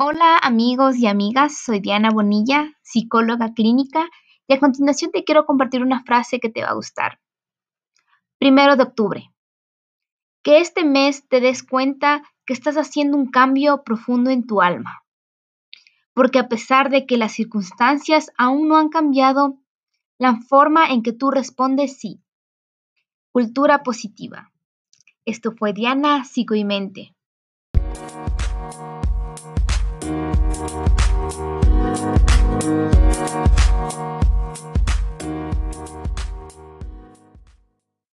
Hola amigos y amigas, soy Diana Bonilla, psicóloga clínica, y a continuación te quiero compartir una frase que te va a gustar. Primero de octubre. Que este mes te des cuenta que estás haciendo un cambio profundo en tu alma. Porque a pesar de que las circunstancias aún no han cambiado, la forma en que tú respondes sí. Cultura positiva. Esto fue Diana Psico y Mente.